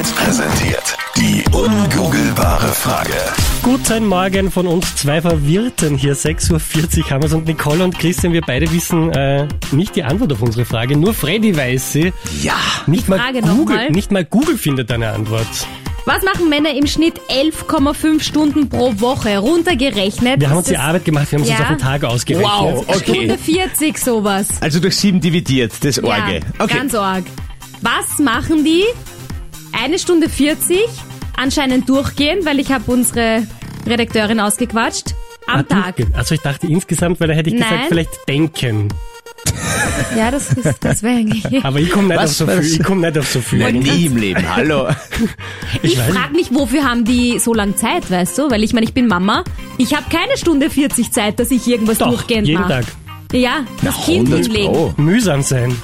Hit präsentiert. Die ungoogelbare Frage. Guten Morgen von uns zwei Verwirrten hier. 6.40 Uhr haben wir und Nicole und Christian, wir beide wissen äh, nicht die Antwort auf unsere Frage. Nur Freddy weiß sie. Ja. Nicht mal, Frage noch Google, mal. nicht mal Google findet eine Antwort. Was machen Männer im Schnitt 11,5 Stunden pro Woche? Runtergerechnet. Wir haben uns die Arbeit gemacht, wir haben es Ja. uns auf den Tag ausgerechnet. Wow, okay. Stunde 40 sowas. Also durch sieben dividiert, das Orge. Ja, Okay. ganz arg. Was machen die? Eine Stunde 40, anscheinend durchgehen, weil ich habe unsere Redakteurin ausgequatscht. Am Ah, Tag. durchgehen. Also ich dachte insgesamt, weil da hätte ich gesagt, Nein. vielleicht denken. Ja, das, ist, das wäre eigentlich... Aber ich komme nicht, auf so viel. Ich komm nicht auf so viel. Nein, nie im Leben. Hallo. Ich weiß frage mich, wofür haben die so lang Zeit, weißt du? Weil ich meine, ich bin Mama. Ich habe keine Stunde 40 Zeit, dass ich irgendwas Doch, durchgehend jeden mache. Tag. Ja, das Na, Kind 100 hinlegen. Pro. Mühsam sein.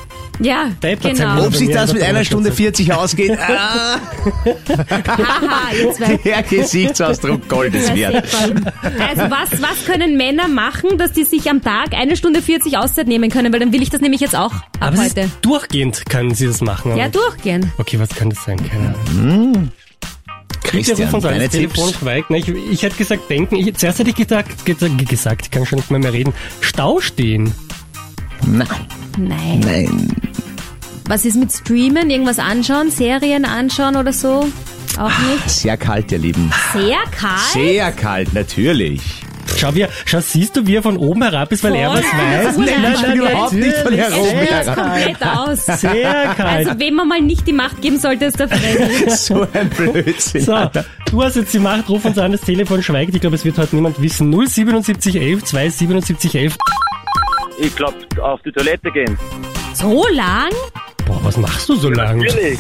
Ja, Deppert genau. Ob sich das mit einer Stunde Donnerstag. 40 ausgeht, ah, Haha, ihr zwei. der Gesichtsausdruck Goldes wert. Also was, was können Männer machen, dass die sich am Tag eine Stunde 40 Auszeit nehmen können? Weil dann will ich das nämlich jetzt auch ab Aber heute. durchgehend können sie das machen. Ja, durchgehen. Okay, was kann das sein? Keine Ahnung. Bitte Christian, ruf uns an, deine das Telefon Tipps? schweigt. Ne, Ich, ich hätte gesagt, denken. Ich, zuerst hätte ich gesagt, gesagt, gesagt, ich kann schon nicht mehr, mehr reden. Stau stehen. Nein, Nein. nein. Was ist mit Streamen? Irgendwas anschauen? Serien anschauen oder so? Auch nicht. Sehr kalt, ihr Lieben. Sehr kalt? Sehr kalt, natürlich. Schau, wie, er- schau, siehst du, wie er von oben herab ist, weil er Voll. was weiß? Nein, nein, Ich bin überhaupt nicht von natürlich. heroben Sieht herab. komplett aus. Sehr kalt. Also wem man mal nicht die Macht geben sollte, ist der Freddy. So ein Blödsinn. So, du hast jetzt die Macht, ruf uns an, das Telefon schweigt. Ich glaube, es wird heute niemand wissen. 07711 27711. Ich glaube, auf die Toilette gehen. So lang? Boah, was machst du so lang? Natürlich.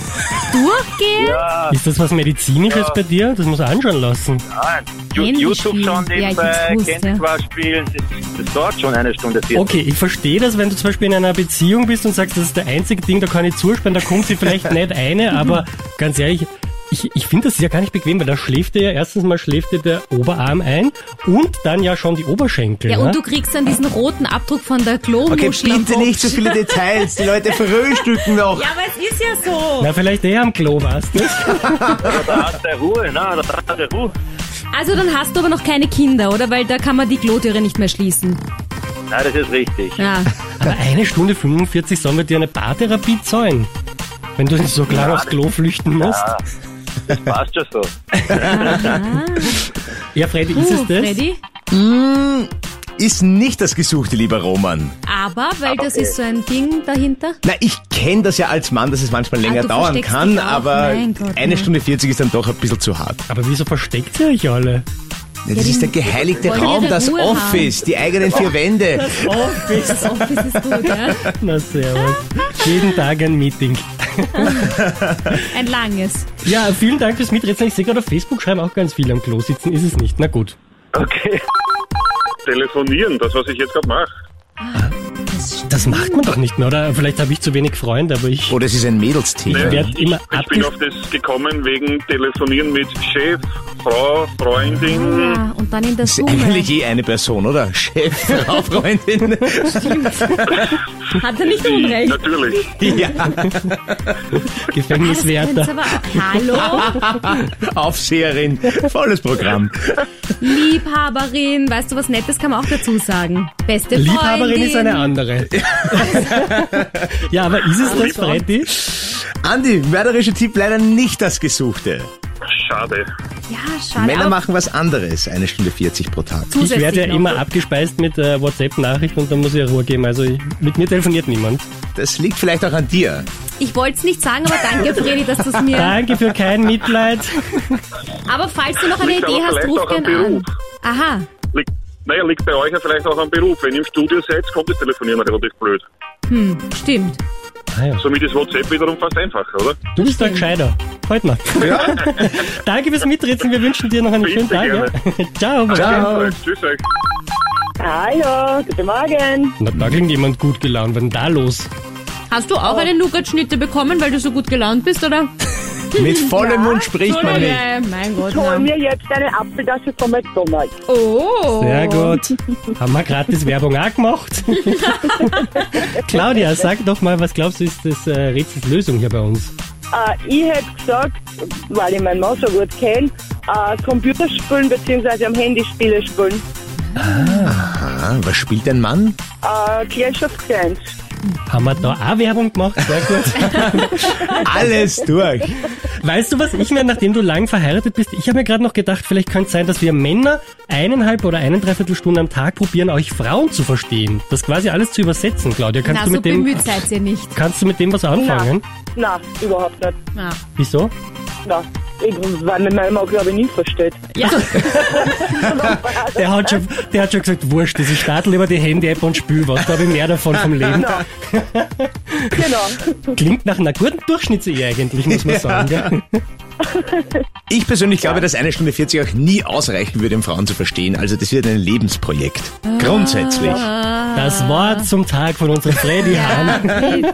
Durchgehen? Ja, Ist das was Medizinisches bei dir? Das muss er anschauen lassen. nein. Ju- Handy YouTube spielen. schauen Ja, ich nebenbei, hab's gewusst, Candy ja. Crush spielen. Das, das dauert schon eine Stunde 40. Okay, ich verstehe das, wenn du zum Beispiel in einer Beziehung bist und sagst, das ist der einzige Ding, da kann ich zusperren, da kommt sie vielleicht nicht eine, aber ganz ehrlich, ich, ich finde das ja gar nicht bequem, weil da schläft dir ja erstens mal schläft dir der Oberarm ein und dann ja schon die Oberschenkel. Ja, ne? und du kriegst dann diesen roten Abdruck von der Okay, Klomuschel. am bitte nicht so viele Details. Die Leute frühstücken noch. Ja, aber es ist ja so. Na, vielleicht eher am Klo, weißt du? Da hat der Ruhe, na, da hat der Ruhe. Also dann hast du aber noch keine Kinder, oder? Weil da kann man die Klotüre nicht mehr schließen. Nein, das ist richtig. Ja. Aber eine Stunde 45 sollen wir dir eine Paartherapie zahlen. Wenn du so klar aufs Klo flüchten musst. Ja, passt schon so. Ja, Freddy, ist es das? Freddy? Ist nicht das Gesuchte, lieber Roman. Aber, weil das ist so ein Ding dahinter. Na, ich kenne das ja als Mann, dass es manchmal länger Ah, du dauern versteckst kann, dich auch. aber Mein Gott, eine ja. Stunde 40 ist dann doch ein bisschen zu hart. Aber wieso versteckt ihr euch alle? Ja, das ist der geheiligte wollen Raum, das Ruhe Office, die eigenen vier Wände. Das Office ist gut, ja? Na, servus. Jeden Tag ein Meeting. Ein langes. Ja, vielen Dank fürs Miträtseln. Ich sehe gerade auf Facebook schreiben auch ganz viele am Klo sitzen. Ist es nicht? Na gut. Okay. Telefonieren, das, was ich jetzt gerade mache. Das macht man doch nicht mehr, oder? Vielleicht habe ich zu wenig Freunde, aber ich Oder es ist ein Mädelsthema. Nee. werde immer Ich bin auf das gekommen wegen Telefonieren mit Chef, Frau, Freundin. Ja, und dann in der Das ist Summe. eigentlich je eine Person, oder? Chef, Frau, Freundin. Hat er nicht Unrecht. Natürlich. ja, Gefängniswärter. Aber. Hallo, Aufseherin. Volles Programm. Liebhaberin, weißt du was Nettes kann man auch dazu sagen. Beste Freundin. Liebhaberin ist eine andere. ja, aber ist es das, Freddy? Andi, mörderischer Tipp leider nicht das Gesuchte. Schade. Ja, schade. Männer machen was anderes, eine Stunde 40 pro Tag. Ich werde ja noch. immer abgespeist mit äh, WhatsApp-Nachrichten und dann muss ich Ruhe geben. Also ich, mit mir telefoniert niemand. Das liegt vielleicht auch an dir. Ich wollte es nicht sagen, aber danke, Freddy, dass du es mir... Danke für kein Mitleid. Aber falls du noch eine Liegt Idee hast, ruf auch am gern an. Beruf. Aha. Liegt, naja, liegt bei euch ja vielleicht auch am Beruf. Wenn ihr im Studio seid, kommt das Telefonieren relativ blöd. Hm, stimmt. Ah, ja. Somit ist WhatsApp wiederum fast einfacher, oder? Du bist ein Gescheiter. Heute noch. Danke fürs Miträtseln. Wir wünschen dir noch einen schönen Bitte Tag. Ja. Ciao. Ciao. Tschüss euch. Hallo, guten Morgen. Na, da klingt jemand gut gelaunt. Was ist denn da los? Hast du auch eine Nougat-Schnitte bekommen, weil du so gut gelaunt bist, oder? Mit vollem Mund spricht man nicht. Äh, mein Gott. Ich hol mir jetzt eine Apfeltasche vom McDonalds. Oh. Sehr gut. Haben wir gratis Werbung auch gemacht? Claudia, sag doch mal, was glaubst du ist das äh, Rätsels Lösung hier bei uns? Äh, ich hätte gesagt, weil ich meinen Mann so gut kenne, äh, Computerspielen bzw. am Handy Spiele spielen. Ah, was spielt dein Mann? Äh, Clash of Clans. Haben wir da auch Werbung gemacht? Sehr gut. Alles durch. Weißt du was, ich mir, nachdem du lang verheiratet bist, ich habe mir gerade noch gedacht, vielleicht könnte es sein, dass wir Männer eineinhalb oder eine Dreiviertelstunde am Tag probieren, euch Frauen zu verstehen. Das quasi alles zu übersetzen, Claudia. Kannst Na, du so mit dem, bemüht seid ihr nicht. kannst du mit dem was anfangen? Na, überhaupt nicht. Ja. Wieso? Na, ich, weil mir mein Mann, glaube ich, nicht versteht. ja. Der hat schon, der hat schon gesagt, wurscht, das ich starte lieber die Handy-App und spül was, da habe ich mehr davon vom Leben. Genau. Klingt nach einer guten Durchschnittsehe eigentlich, muss man sagen. Gell? Ich persönlich glaube, dass eine Stunde 40 auch nie ausreichen würde, um Frauen zu verstehen. Also das wird ein Lebensprojekt. Grundsätzlich. Das Wort zum Tag von unserem Freddy Hahn.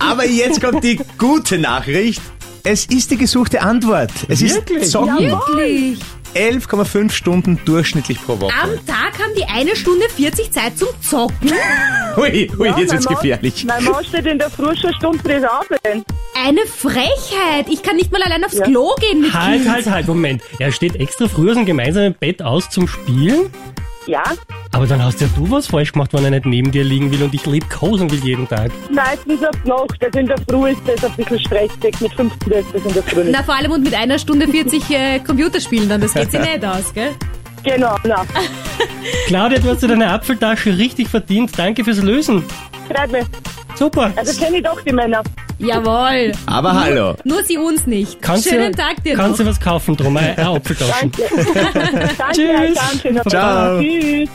Aber jetzt kommt die gute Nachricht. Es ist die gesuchte Antwort. Es Wirklich? ist Zocken. Wirklich. 11,5 Stunden durchschnittlich pro Woche. Am Tag haben die eine Stunde 40 Zeit zum Zocken. Hui, hui, jetzt wird's gefährlich. Mein Mann steht in der Früh schon Stunde frisch aufstehen. Eine Frechheit. Ich kann nicht mal allein aufs Ja. Klo gehen mit Halt, halt, halt, Moment. Er steht extra früh aus dem gemeinsamen Bett aus zum Spielen? Ja, Aber dann hast ja du was falsch gemacht, wenn er nicht neben dir liegen will und ich liebkosen will jeden Tag. meistens auf Nacht. Also in der Früh ist das ein bisschen stressig. Mit 15 ist das in der Früh. Na, vor allem und mit einer Stunde 40 äh, Computerspielen dann, das geht sich nicht aus, gell? Genau, na. Claudia, du hast dir deine Apfeltasche richtig verdient. Danke fürs Lösen. Freut mich. Super. Also kenne ich doch die Männer. Jawohl. Aber hallo. Nur sie uns nicht. Kannst Schönen du, Tag dir Kannst noch. du was kaufen drum? Eine Apfeltaschen. Danke. Danke, Tschüss. Danke. Ciao. Tschüss.